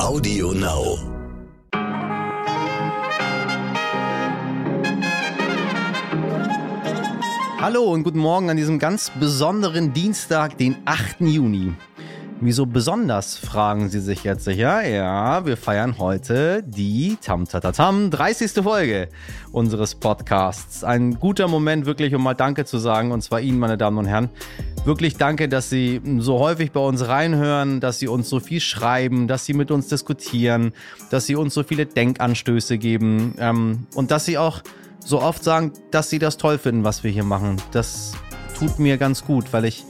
Audio Now. Hallo und guten Morgen an diesem ganz besonderen Dienstag, den 8. Juni. Wieso besonders, fragen Sie sich jetzt sicher. Ja, wir feiern heute die Tam Tam 30. Folge unseres Podcasts. Ein guter Moment wirklich, um mal Danke zu sagen, und zwar Ihnen, meine Damen und Herren. Wirklich danke, dass Sie so häufig bei uns reinhören, dass Sie uns so viel schreiben, dass Sie mit uns diskutieren, dass Sie uns so viele Denkanstöße geben ähm, und dass Sie auch so oft sagen, dass Sie das toll finden, was wir hier machen. Das tut mir ganz gut, weil ich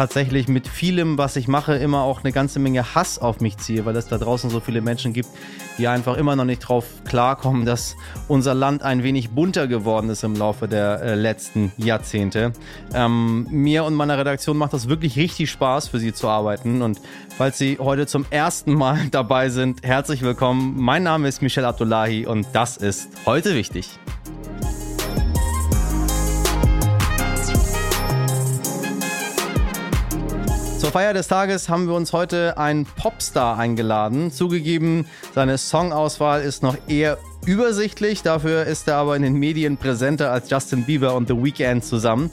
tatsächlich mit vielem, was ich mache, immer auch eine ganze Menge Hass auf mich ziehe, weil es da draußen so viele Menschen gibt, die einfach immer noch nicht drauf klarkommen, dass unser Land ein wenig bunter geworden ist im Laufe der äh, letzten Jahrzehnte. Ähm, mir und meiner Redaktion macht das wirklich richtig Spaß, für Sie zu arbeiten. Und falls Sie heute zum ersten Mal dabei sind, herzlich willkommen. Mein Name ist Michel Abdullahi und das ist heute wichtig. Zur Feier des Tages haben wir uns heute einen Popstar eingeladen. Zugegeben, seine Songauswahl ist noch eher übersichtlich, dafür ist er aber in den Medien präsenter als Justin Bieber und The Weeknd zusammen.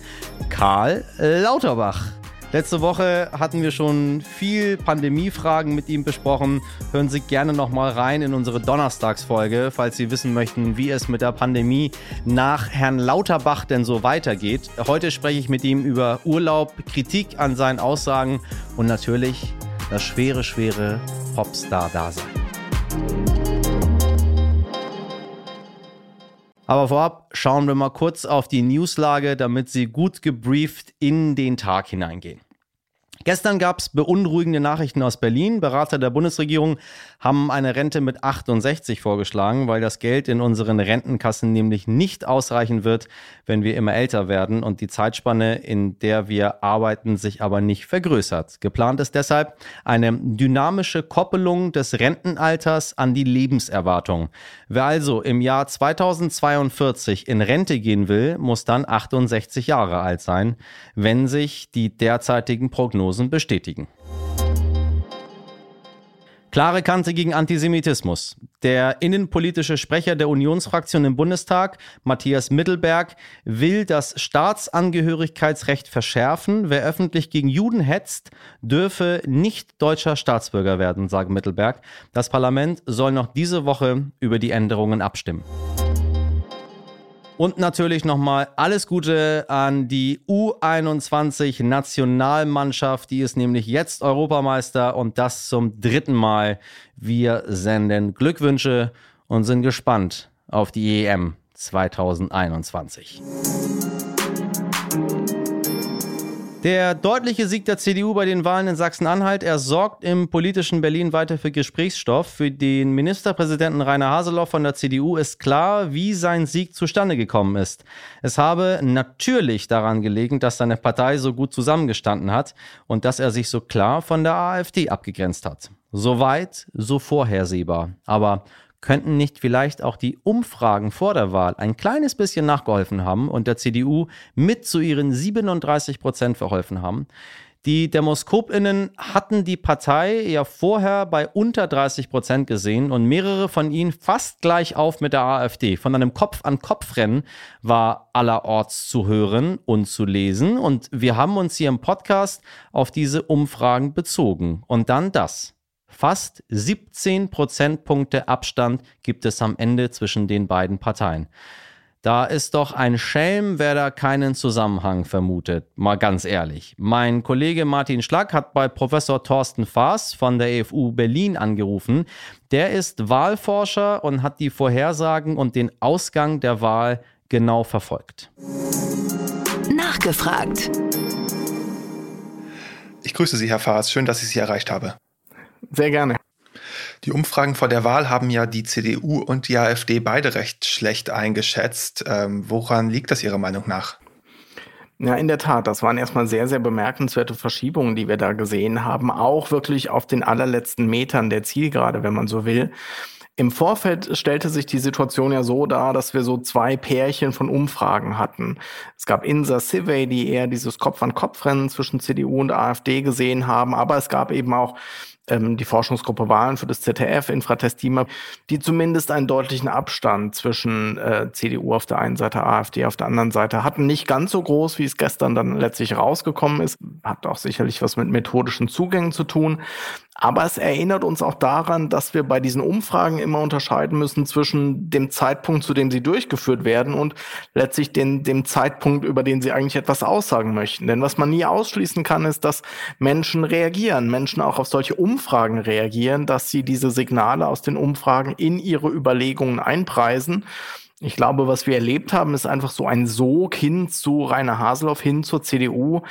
Karl Lauterbach. Letzte Woche hatten wir schon viel Pandemiefragen mit ihm besprochen. Hören Sie gerne noch mal rein in unsere Donnerstagsfolge, falls Sie wissen möchten, wie es mit der Pandemie nach Herrn Lauterbach denn so weitergeht. Heute spreche ich mit ihm über Urlaub, Kritik an seinen Aussagen und natürlich das schwere, schwere Popstar-Dasein. Aber vorab schauen wir mal kurz auf die Newslage, damit Sie gut gebrieft in den Tag hineingehen. Gestern gab es beunruhigende Nachrichten aus Berlin. Berater der Bundesregierung haben eine Rente mit 68 vorgeschlagen, weil das Geld in unseren Rentenkassen nämlich nicht ausreichen wird, wenn wir immer älter werden und die Zeitspanne, in der wir arbeiten, sich aber nicht vergrößert. Geplant ist deshalb eine dynamische Koppelung des Rentenalters an die Lebenserwartung. Wer also im Jahr 2042 in Rente gehen will, muss dann 68 Jahre alt sein, wenn sich die derzeitigen Prognosen Prognosen bestätigen. Klare Kante gegen Antisemitismus. Der innenpolitische Sprecher der Unionsfraktion im Bundestag, Matthias Mittelberg, will das Staatsangehörigkeitsrecht verschärfen. Wer öffentlich gegen Juden hetzt, dürfe nicht deutscher Staatsbürger werden, sagt Mittelberg. Das Parlament soll noch diese Woche über die Änderungen abstimmen. Und natürlich nochmal alles Gute an die U21 Nationalmannschaft. Die ist nämlich jetzt Europameister und das zum dritten Mal. Wir senden Glückwünsche und sind gespannt auf die EM 2021. Der deutliche Sieg der CDU bei den Wahlen in Sachsen-Anhalt, er sorgt im politischen Berlin weiter für Gesprächsstoff. Für den Ministerpräsidenten Rainer Haseloff von der CDU ist klar, wie sein Sieg zustande gekommen ist. Es habe natürlich daran gelegen, dass seine Partei so gut zusammengestanden hat und dass er sich so klar von der AfD abgegrenzt hat. Soweit, so vorhersehbar. Aber könnten nicht vielleicht auch die Umfragen vor der Wahl ein kleines bisschen nachgeholfen haben und der CDU mit zu ihren 37 Prozent verholfen haben? Die DemoskopInnen hatten die Partei ja vorher bei unter 30 Prozent gesehen und mehrere von ihnen fast gleich auf mit der AfD. Von einem Kopf-an-Kopf-Rennen war allerorts zu hören und zu lesen. Und wir haben uns hier im Podcast auf diese Umfragen bezogen. Und dann das. Fast 17 Prozentpunkte Abstand gibt es am Ende zwischen den beiden Parteien. Da ist doch ein Schelm, wer da keinen Zusammenhang vermutet. Mal ganz ehrlich. Mein Kollege Martin Schlack hat bei Professor Thorsten Faas von der EFU Berlin angerufen. Der ist Wahlforscher und hat die Vorhersagen und den Ausgang der Wahl genau verfolgt. Nachgefragt. Ich grüße Sie, Herr Faas. Schön, dass ich Sie erreicht habe. Sehr gerne. Die Umfragen vor der Wahl haben ja die CDU und die AfD beide recht schlecht eingeschätzt. Ähm, woran liegt das Ihrer Meinung nach? Ja, in der Tat, das waren erstmal sehr, sehr bemerkenswerte Verschiebungen, die wir da gesehen haben, auch wirklich auf den allerletzten Metern der Zielgerade, wenn man so will. Im Vorfeld stellte sich die Situation ja so dar, dass wir so zwei Pärchen von Umfragen hatten. Es gab Insa Civey, die eher dieses Kopf-an-Kopf-Rennen zwischen CDU und AfD gesehen haben, aber es gab eben auch die Forschungsgruppe Wahlen für das ZDF, Infratestima, die zumindest einen deutlichen Abstand zwischen äh, CDU auf der einen Seite, AfD auf der anderen Seite hatten. Nicht ganz so groß, wie es gestern dann letztlich rausgekommen ist. Hat auch sicherlich was mit methodischen Zugängen zu tun. Aber es erinnert uns auch daran, dass wir bei diesen Umfragen immer unterscheiden müssen zwischen dem Zeitpunkt, zu dem sie durchgeführt werden und letztlich den, dem Zeitpunkt, über den sie eigentlich etwas aussagen möchten. Denn was man nie ausschließen kann, ist, dass Menschen reagieren, Menschen auch auf solche Umfragen reagieren, dass sie diese Signale aus den Umfragen in ihre Überlegungen einpreisen. Ich glaube, was wir erlebt haben, ist einfach so ein Sog hin zu Rainer Haseloff, hin zur CDU,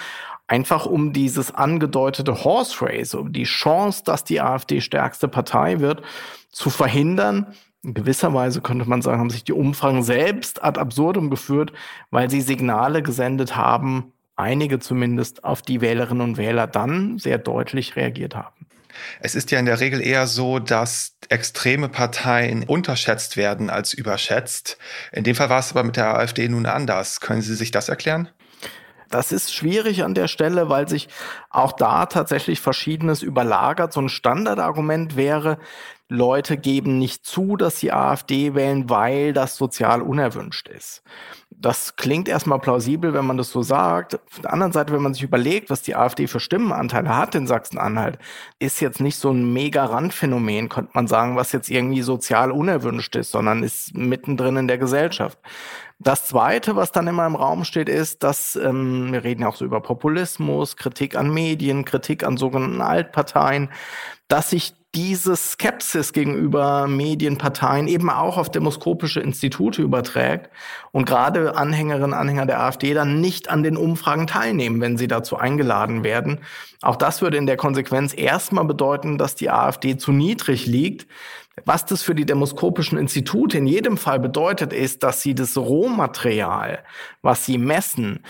einfach um dieses angedeutete Horse Race, um die Chance, dass die AfD stärkste Partei wird, zu verhindern. In gewisser Weise könnte man sagen, haben sich die Umfragen selbst ad absurdum geführt, weil sie Signale gesendet haben, einige zumindest, auf die Wählerinnen und Wähler dann sehr deutlich reagiert haben. Es ist ja in der Regel eher so, dass extreme Parteien unterschätzt werden als überschätzt. In dem Fall war es aber mit der AfD nun anders. Können Sie sich das erklären? Das ist schwierig an der Stelle, weil sich auch da tatsächlich Verschiedenes überlagert. So ein Standardargument wäre, Leute geben nicht zu, dass sie AfD wählen, weil das sozial unerwünscht ist. Das klingt erstmal plausibel, wenn man das so sagt. Auf der anderen Seite, wenn man sich überlegt, was die AfD für Stimmenanteile hat in Sachsen-Anhalt, ist jetzt nicht so ein mega Randphänomen, könnte man sagen, was jetzt irgendwie sozial unerwünscht ist, sondern ist mittendrin in der Gesellschaft. Das Zweite, was dann immer im Raum steht, ist, dass ähm, wir reden ja auch so über Populismus, Kritik an Medien, Kritik an sogenannten Altparteien, dass sich diese Skepsis gegenüber Medienparteien eben auch auf demoskopische Institute überträgt und gerade Anhängerinnen und Anhänger der AfD dann nicht an den Umfragen teilnehmen, wenn sie dazu eingeladen werden. Auch das würde in der Konsequenz erstmal bedeuten, dass die AfD zu niedrig liegt. Was das für die demoskopischen Institute in jedem Fall bedeutet, ist, dass sie das Rohmaterial, was sie messen,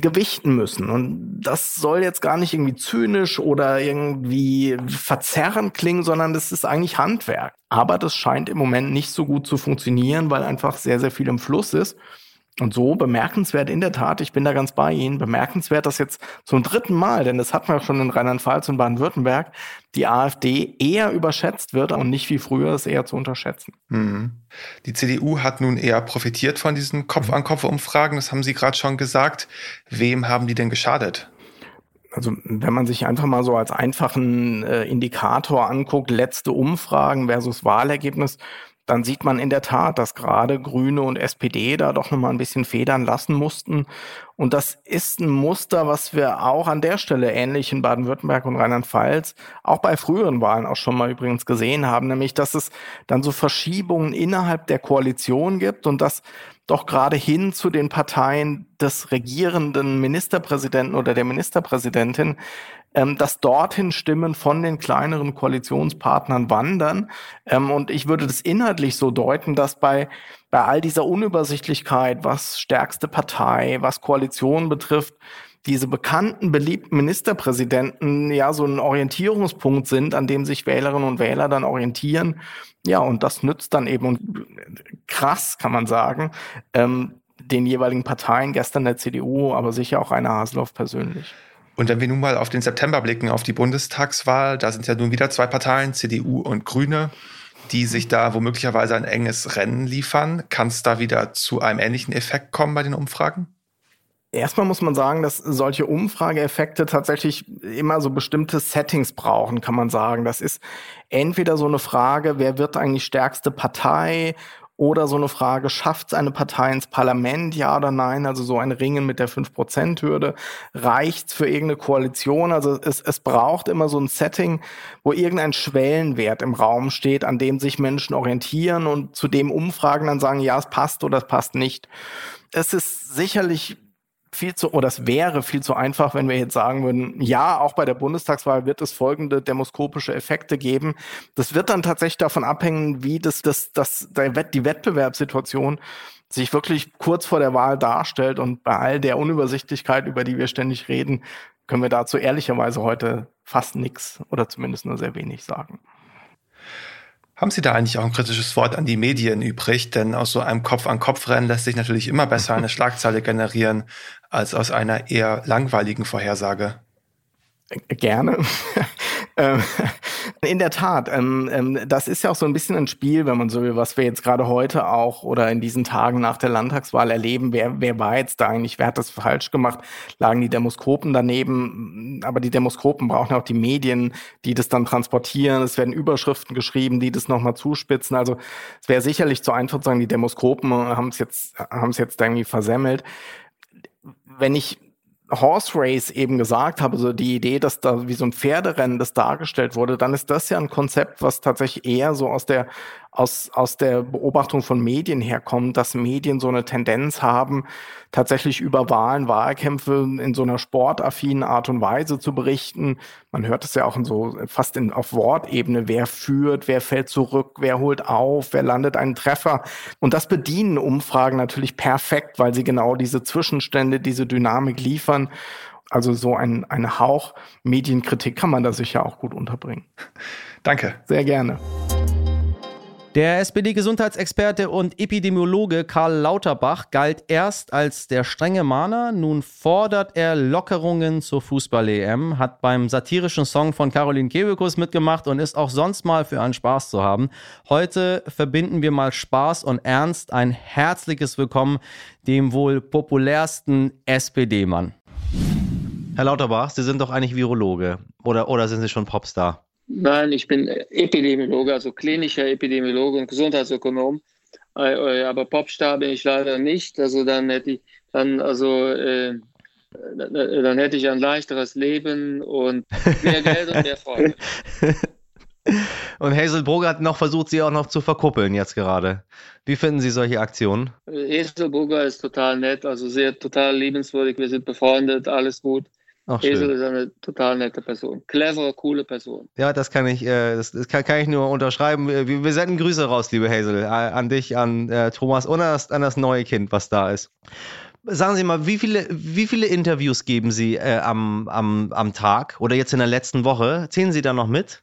gewichten müssen. Und das soll jetzt gar nicht irgendwie zynisch oder irgendwie verzerrend klingen, sondern das ist eigentlich Handwerk. Aber das scheint im Moment nicht so gut zu funktionieren, weil einfach sehr, sehr viel im Fluss ist. Und so bemerkenswert in der Tat, ich bin da ganz bei Ihnen, bemerkenswert, dass jetzt zum dritten Mal, denn das hatten wir schon in Rheinland-Pfalz und Baden-Württemberg, die AfD eher überschätzt wird und nicht wie früher es eher zu unterschätzen. Mhm. Die CDU hat nun eher profitiert von diesen Kopf-an-Kopf-Umfragen, das haben Sie gerade schon gesagt. Wem haben die denn geschadet? Also wenn man sich einfach mal so als einfachen äh, Indikator anguckt, letzte Umfragen versus Wahlergebnis, dann sieht man in der Tat, dass gerade Grüne und SPD da doch nochmal ein bisschen federn lassen mussten. Und das ist ein Muster, was wir auch an der Stelle ähnlich in Baden-Württemberg und Rheinland-Pfalz auch bei früheren Wahlen auch schon mal übrigens gesehen haben, nämlich dass es dann so Verschiebungen innerhalb der Koalition gibt und dass doch gerade hin zu den Parteien des regierenden Ministerpräsidenten oder der Ministerpräsidentin dass dorthin Stimmen von den kleineren Koalitionspartnern wandern. Ähm, und ich würde das inhaltlich so deuten, dass bei, bei all dieser Unübersichtlichkeit, was stärkste Partei, was Koalition betrifft, diese bekannten, beliebten Ministerpräsidenten ja so ein Orientierungspunkt sind, an dem sich Wählerinnen und Wähler dann orientieren. Ja, und das nützt dann eben, und krass kann man sagen, ähm, den jeweiligen Parteien, gestern der CDU, aber sicher auch Rainer Haseloff persönlich. Und wenn wir nun mal auf den September blicken, auf die Bundestagswahl, da sind ja nun wieder zwei Parteien, CDU und Grüne, die sich da womöglicherweise ein enges Rennen liefern. Kann es da wieder zu einem ähnlichen Effekt kommen bei den Umfragen? Erstmal muss man sagen, dass solche Umfrageeffekte tatsächlich immer so bestimmte Settings brauchen, kann man sagen. Das ist entweder so eine Frage, wer wird eigentlich stärkste Partei oder so eine Frage, schafft es eine Partei ins Parlament, ja oder nein? Also so ein Ringen mit der 5%-Hürde. Reicht für irgendeine Koalition? Also es, es braucht immer so ein Setting, wo irgendein Schwellenwert im Raum steht, an dem sich Menschen orientieren und zu dem Umfragen dann sagen, ja, es passt oder es passt nicht. Es ist sicherlich viel zu, oder es wäre viel zu einfach, wenn wir jetzt sagen würden, ja, auch bei der Bundestagswahl wird es folgende demoskopische Effekte geben. Das wird dann tatsächlich davon abhängen, wie das, das, das, die Wettbewerbssituation sich wirklich kurz vor der Wahl darstellt. Und bei all der Unübersichtlichkeit, über die wir ständig reden, können wir dazu ehrlicherweise heute fast nichts oder zumindest nur sehr wenig sagen. Haben Sie da eigentlich auch ein kritisches Wort an die Medien übrig? Denn aus so einem Kopf-an-Kopf-Rennen lässt sich natürlich immer besser eine Schlagzeile generieren als aus einer eher langweiligen Vorhersage. Gerne. Ähm, in der Tat, ähm, ähm, das ist ja auch so ein bisschen ein Spiel, wenn man so will, was wir jetzt gerade heute auch oder in diesen Tagen nach der Landtagswahl erleben. Wer, wer war jetzt da eigentlich? Wer hat das falsch gemacht? Lagen die Demoskopen daneben? Aber die Demoskopen brauchen auch die Medien, die das dann transportieren. Es werden Überschriften geschrieben, die das nochmal zuspitzen. Also es wäre sicherlich zu einfach zu sagen, die Demoskopen haben es jetzt, haben es jetzt irgendwie versemmelt. Wenn ich Horse Race eben gesagt habe, so die Idee, dass da wie so ein Pferderennen das dargestellt wurde, dann ist das ja ein Konzept, was tatsächlich eher so aus der aus, aus der Beobachtung von Medien herkommt, dass Medien so eine Tendenz haben, tatsächlich über Wahlen, Wahlkämpfe in so einer sportaffinen Art und Weise zu berichten. Man hört es ja auch in so fast in, auf Wortebene, wer führt, wer fällt zurück, wer holt auf, wer landet einen Treffer. Und das bedienen Umfragen natürlich perfekt, weil sie genau diese Zwischenstände, diese Dynamik liefern. Also so ein, ein Hauch Medienkritik kann man da sicher auch gut unterbringen. Danke. Sehr gerne. Der SPD-Gesundheitsexperte und Epidemiologe Karl Lauterbach galt erst als der strenge Mahner, nun fordert er Lockerungen zur Fußball-EM, hat beim satirischen Song von Caroline Kebekus mitgemacht und ist auch sonst mal für einen Spaß zu haben. Heute verbinden wir mal Spaß und Ernst. Ein herzliches Willkommen dem wohl populärsten SPD-Mann. Herr Lauterbach, Sie sind doch eigentlich Virologe oder, oder sind Sie schon Popstar? Nein, ich bin Epidemiologe, also klinischer Epidemiologe und Gesundheitsökonom. Äh, äh, aber Popstar bin ich leider nicht. Also dann hätte ich dann also äh, dann hätte ich ein leichteres Leben und mehr Geld und mehr Freude. Und Hazel Brugger hat noch versucht, sie auch noch zu verkuppeln jetzt gerade. Wie finden Sie solche Aktionen? Hazel Brugger ist total nett, also sehr total liebenswürdig. Wir sind befreundet, alles gut. Ach, Esel ist eine total nette Person. Clevere, coole Person. Ja, das kann ich, äh, das, das kann, kann, ich nur unterschreiben. Wir, wir, senden Grüße raus, liebe Hazel, an dich, an äh, Thomas und an das, an das, neue Kind, was da ist. Sagen Sie mal, wie viele, wie viele Interviews geben Sie äh, am, am, am Tag oder jetzt in der letzten Woche? Zählen Sie da noch mit?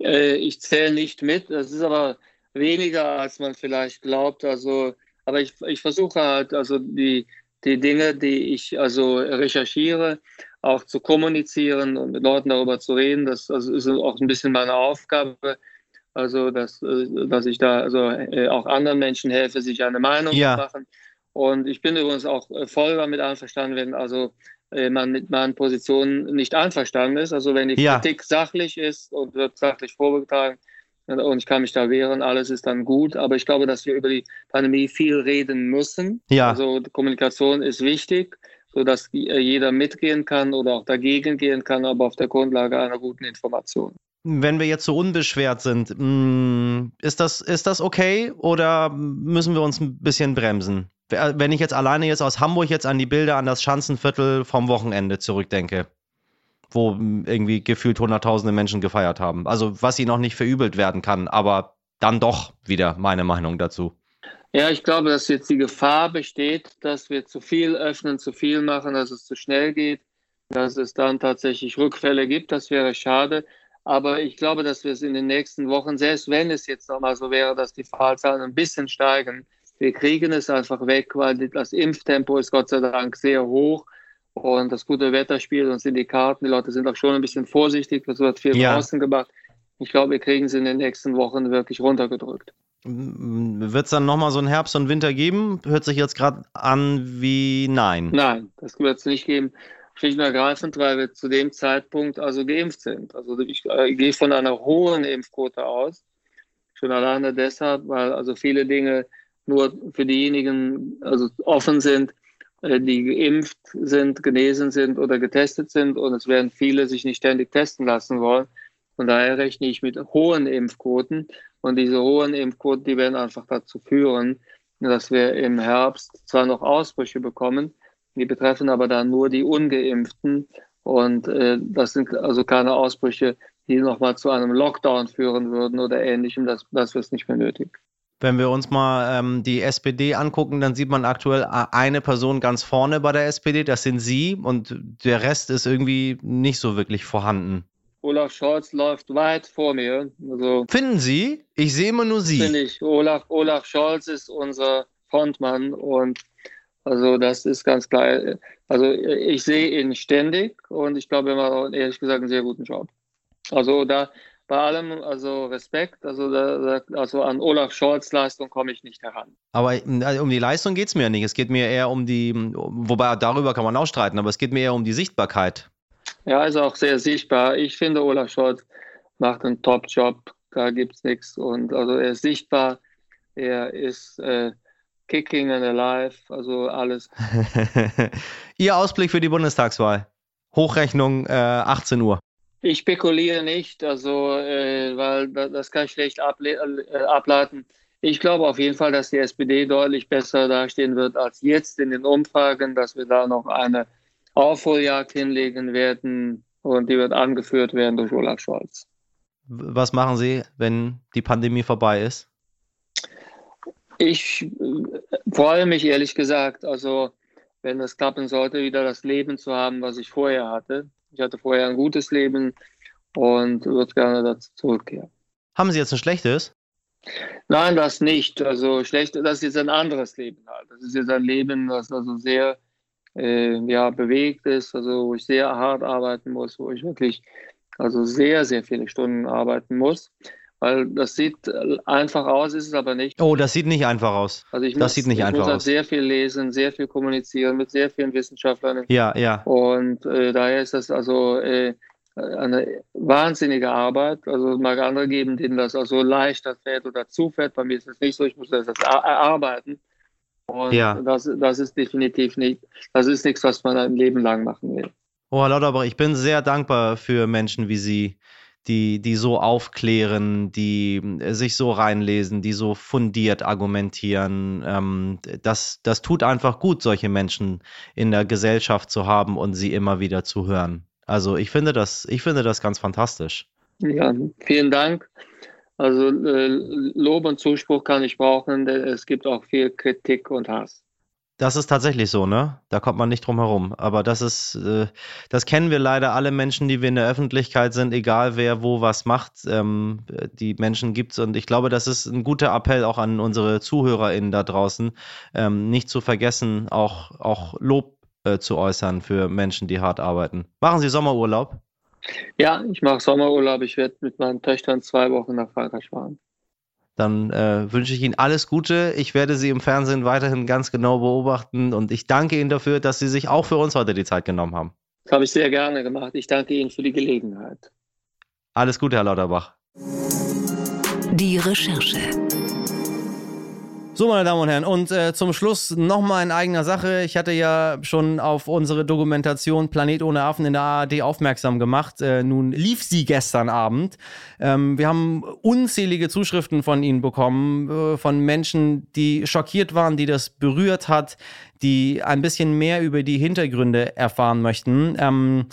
Äh, ich zähle nicht mit. Das ist aber weniger, als man vielleicht glaubt. Also, aber ich, ich versuche halt, also die, die Dinge, die ich also recherchiere, auch zu kommunizieren und mit Leuten darüber zu reden. Das also ist auch ein bisschen meine Aufgabe. Also, dass, äh, dass ich da also äh, auch anderen Menschen helfe, sich eine Meinung ja. zu machen. Und ich bin übrigens auch äh, voll damit einverstanden, wenn also man mit meinen Positionen nicht einverstanden ist. Also wenn die ja. Kritik sachlich ist und wird sachlich vorgetragen und ich kann mich da wehren, alles ist dann gut. Aber ich glaube, dass wir über die Pandemie viel reden müssen. Ja. Also Kommunikation ist wichtig sodass äh, jeder mitgehen kann oder auch dagegen gehen kann, aber auf der Grundlage einer guten Information. Wenn wir jetzt so unbeschwert sind, mm, ist das, ist das okay oder müssen wir uns ein bisschen bremsen? Wenn ich jetzt alleine jetzt aus Hamburg jetzt an die Bilder an das Schanzenviertel vom Wochenende zurückdenke, wo irgendwie gefühlt hunderttausende Menschen gefeiert haben. Also was ihnen noch nicht verübelt werden kann, aber dann doch wieder meine Meinung dazu. Ja, ich glaube, dass jetzt die Gefahr besteht, dass wir zu viel öffnen, zu viel machen, dass es zu schnell geht, dass es dann tatsächlich Rückfälle gibt. Das wäre schade. Aber ich glaube, dass wir es in den nächsten Wochen, selbst wenn es jetzt nochmal so wäre, dass die Fallzahlen ein bisschen steigen, wir kriegen es einfach weg, weil das Impftempo ist Gott sei Dank sehr hoch und das gute Wetter spielt uns in die Karten. Die Leute sind auch schon ein bisschen vorsichtig, es wird viel ja. draußen gemacht. Ich glaube, wir kriegen es in den nächsten Wochen wirklich runtergedrückt. Wird es dann nochmal so einen Herbst und Winter geben? Hört sich jetzt gerade an wie nein. Nein, das wird es nicht geben. Schlicht und ergreifend, weil wir zu dem Zeitpunkt also geimpft sind. Also ich, äh, gehe von einer hohen Impfquote aus. Schon alleine deshalb, weil also viele Dinge nur für diejenigen also offen sind, äh, die geimpft sind, genesen sind oder getestet sind. Und es werden viele sich nicht ständig testen lassen wollen. Von daher rechne ich mit hohen Impfquoten. Und diese hohen Impfquoten, die werden einfach dazu führen, dass wir im Herbst zwar noch Ausbrüche bekommen, die betreffen aber dann nur die Ungeimpften. Und äh, das sind also keine Ausbrüche, die nochmal zu einem Lockdown führen würden oder ähnlichem. Das, das wird nicht mehr nötig. Wenn wir uns mal ähm, die SPD angucken, dann sieht man aktuell eine Person ganz vorne bei der SPD, das sind Sie, und der Rest ist irgendwie nicht so wirklich vorhanden. Olaf Scholz läuft weit vor mir. Also, Finden Sie? Ich sehe immer nur Sie. Finde ich. Olaf, Olaf Scholz ist unser Frontmann und also das ist ganz klar. Also ich sehe ihn ständig und ich glaube, er macht ehrlich gesagt einen sehr guten Job. Also da bei allem also Respekt, also, da, also an Olaf Scholz Leistung komme ich nicht heran. Aber also um die Leistung geht es mir ja nicht. Es geht mir eher um die, wobei darüber kann man auch streiten, aber es geht mir eher um die Sichtbarkeit. Ja, ist auch sehr sichtbar. Ich finde, Olaf Scholz macht einen Top-Job. Da gibt es nichts. Und also er ist sichtbar, er ist äh, kicking and alive, also alles. Ihr Ausblick für die Bundestagswahl? Hochrechnung äh, 18 Uhr. Ich spekuliere nicht, also äh, weil das kann ich schlecht äh, ableiten. Ich glaube auf jeden Fall, dass die SPD deutlich besser dastehen wird als jetzt in den Umfragen, dass wir da noch eine Aufholjagd hinlegen werden und die wird angeführt werden durch Olaf Scholz. Was machen Sie, wenn die Pandemie vorbei ist? Ich äh, freue mich ehrlich gesagt, also wenn es klappen sollte, wieder das Leben zu haben, was ich vorher hatte. Ich hatte vorher ein gutes Leben und würde gerne dazu zurückkehren. Haben Sie jetzt ein schlechtes? Nein, das nicht. Also schlecht, das ist jetzt ein anderes Leben halt. Das ist jetzt ein Leben, das also sehr äh, ja, bewegt ist, also wo ich sehr hart arbeiten muss, wo ich wirklich also sehr, sehr viele Stunden arbeiten muss. Weil das sieht einfach aus, ist es aber nicht. Oh, das sieht nicht einfach aus. Also ich das muss, sieht nicht ich einfach muss halt aus. sehr viel lesen, sehr viel kommunizieren mit sehr vielen Wissenschaftlern. Ja, ja. Und äh, daher ist das also äh, eine wahnsinnige Arbeit. Also es mag andere geben, denen das also leichter fällt oder zufällt. Bei mir ist das nicht so. Ich muss das erarbeiten. Und ja. das, das ist definitiv nicht, das ist nichts, was man ein Leben lang machen will. Oh, Herr Lauterbach, ich bin sehr dankbar für Menschen wie Sie, die, die so aufklären, die äh, sich so reinlesen, die so fundiert argumentieren. Ähm, das, das tut einfach gut, solche Menschen in der Gesellschaft zu haben und sie immer wieder zu hören. Also ich finde das, ich finde das ganz fantastisch. Ja, vielen Dank. Also äh, Lob und Zuspruch kann ich brauchen, denn es gibt auch viel Kritik und Hass. Das ist tatsächlich so, ne? Da kommt man nicht drum herum. Aber das ist, äh, das kennen wir leider alle Menschen, die wir in der Öffentlichkeit sind, egal wer wo was macht. Ähm, die Menschen gibt's und ich glaube, das ist ein guter Appell auch an unsere ZuhörerInnen da draußen, ähm, nicht zu vergessen, auch, auch Lob äh, zu äußern für Menschen, die hart arbeiten. Machen Sie Sommerurlaub? Ja, ich mache Sommerurlaub. Ich werde mit meinen Töchtern zwei Wochen nach Frankreich fahren dann äh, wünsche ich Ihnen alles Gute. Ich werde Sie im Fernsehen weiterhin ganz genau beobachten und ich danke Ihnen dafür, dass Sie sich auch für uns heute die Zeit genommen haben. Das habe ich sehr gerne gemacht. Ich danke Ihnen für die Gelegenheit. Alles Gute, Herr Lauterbach. Die Recherche. So, meine Damen und Herren, und äh, zum Schluss nochmal in eigener Sache. Ich hatte ja schon auf unsere Dokumentation Planet ohne Affen in der ARD aufmerksam gemacht. Äh, nun lief sie gestern Abend. Ähm, wir haben unzählige Zuschriften von Ihnen bekommen, äh, von Menschen, die schockiert waren, die das berührt hat, die ein bisschen mehr über die Hintergründe erfahren möchten. Ähm,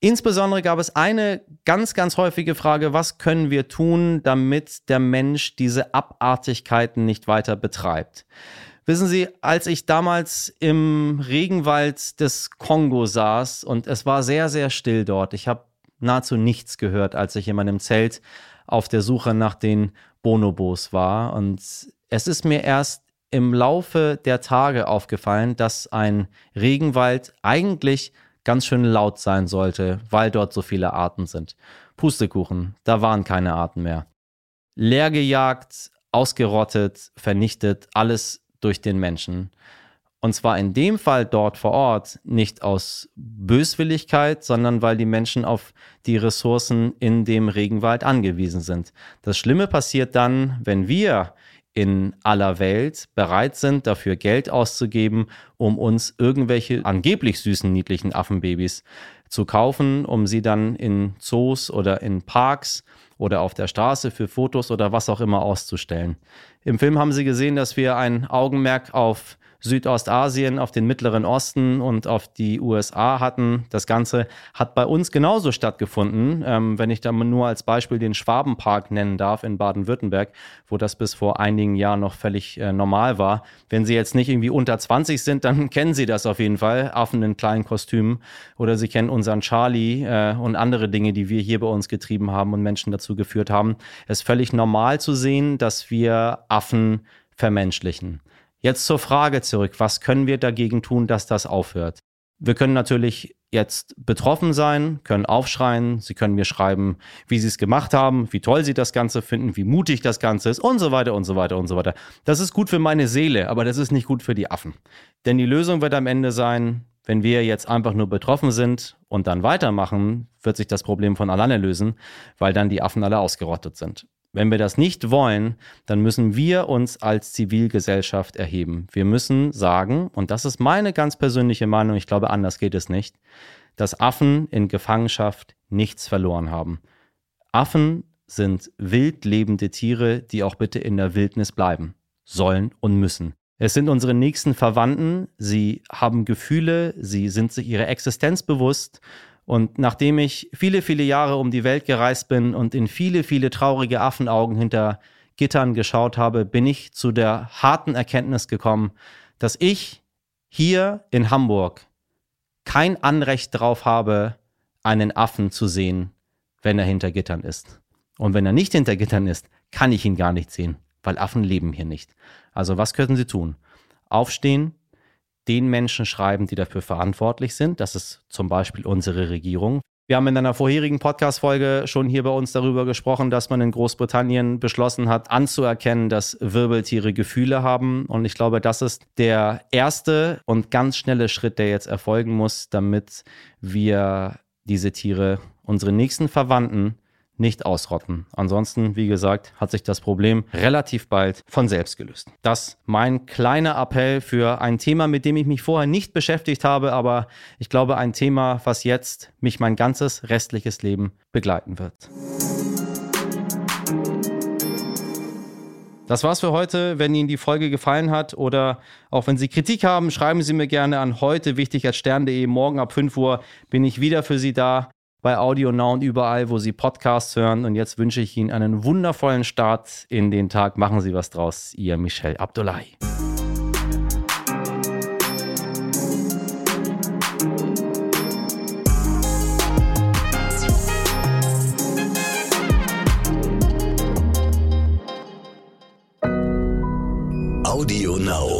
Insbesondere gab es eine ganz, ganz häufige Frage, was können wir tun, damit der Mensch diese Abartigkeiten nicht weiter betreibt? Wissen Sie, als ich damals im Regenwald des Kongo saß und es war sehr, sehr still dort, ich habe nahezu nichts gehört, als ich in meinem Zelt auf der Suche nach den Bonobos war. Und es ist mir erst im Laufe der Tage aufgefallen, dass ein Regenwald eigentlich ganz schön laut sein sollte, weil dort so viele Arten sind. Pustekuchen, da waren keine Arten mehr. Leergejagt, ausgerottet, vernichtet, alles durch den Menschen. Und zwar in dem Fall dort vor Ort nicht aus Böswilligkeit, sondern weil die Menschen auf die Ressourcen in dem Regenwald angewiesen sind. Das Schlimme passiert dann, wenn wir in aller Welt bereit sind, dafür Geld auszugeben, um uns irgendwelche angeblich süßen, niedlichen Affenbabys zu kaufen, um sie dann in Zoos oder in Parks oder auf der Straße für Fotos oder was auch immer auszustellen. Im Film haben Sie gesehen, dass wir ein Augenmerk auf Südostasien, auf den Mittleren Osten und auf die USA hatten. Das Ganze hat bei uns genauso stattgefunden. Ähm, wenn ich da nur als Beispiel den Schwabenpark nennen darf in Baden-Württemberg, wo das bis vor einigen Jahren noch völlig äh, normal war. Wenn Sie jetzt nicht irgendwie unter 20 sind, dann kennen Sie das auf jeden Fall. Affen in kleinen Kostümen oder Sie kennen unseren Charlie äh, und andere Dinge, die wir hier bei uns getrieben haben und Menschen dazu geführt haben. Es ist völlig normal zu sehen, dass wir Affen vermenschlichen. Jetzt zur Frage zurück, was können wir dagegen tun, dass das aufhört? Wir können natürlich jetzt betroffen sein, können aufschreien, sie können mir schreiben, wie sie es gemacht haben, wie toll sie das Ganze finden, wie mutig das Ganze ist und so weiter und so weiter und so weiter. Das ist gut für meine Seele, aber das ist nicht gut für die Affen. Denn die Lösung wird am Ende sein, wenn wir jetzt einfach nur betroffen sind und dann weitermachen, wird sich das Problem von alleine lösen, weil dann die Affen alle ausgerottet sind. Wenn wir das nicht wollen, dann müssen wir uns als Zivilgesellschaft erheben. Wir müssen sagen, und das ist meine ganz persönliche Meinung, ich glaube, anders geht es nicht, dass Affen in Gefangenschaft nichts verloren haben. Affen sind wild lebende Tiere, die auch bitte in der Wildnis bleiben sollen und müssen. Es sind unsere nächsten Verwandten, sie haben Gefühle, sie sind sich ihrer Existenz bewusst und nachdem ich viele, viele Jahre um die Welt gereist bin und in viele, viele traurige Affenaugen hinter Gittern geschaut habe, bin ich zu der harten Erkenntnis gekommen, dass ich hier in Hamburg kein Anrecht darauf habe, einen Affen zu sehen, wenn er hinter Gittern ist. Und wenn er nicht hinter Gittern ist, kann ich ihn gar nicht sehen, weil Affen leben hier nicht. Also was könnten Sie tun? Aufstehen, den Menschen schreiben, die dafür verantwortlich sind. Das ist zum Beispiel unsere Regierung. Wir haben in einer vorherigen Podcast-Folge schon hier bei uns darüber gesprochen, dass man in Großbritannien beschlossen hat, anzuerkennen, dass Wirbeltiere Gefühle haben. Und ich glaube, das ist der erste und ganz schnelle Schritt, der jetzt erfolgen muss, damit wir diese Tiere, unsere nächsten Verwandten, nicht ausrotten. Ansonsten, wie gesagt, hat sich das Problem relativ bald von selbst gelöst. Das mein kleiner Appell für ein Thema, mit dem ich mich vorher nicht beschäftigt habe, aber ich glaube ein Thema, was jetzt mich mein ganzes restliches Leben begleiten wird. Das war's für heute. Wenn Ihnen die Folge gefallen hat oder auch wenn Sie Kritik haben, schreiben Sie mir gerne an heute wichtig als stern.de. Morgen ab 5 Uhr bin ich wieder für Sie da bei Audio Now und überall, wo Sie Podcasts hören. Und jetzt wünsche ich Ihnen einen wundervollen Start in den Tag. Machen Sie was draus. Ihr Michel Abdullahi. Audio Now.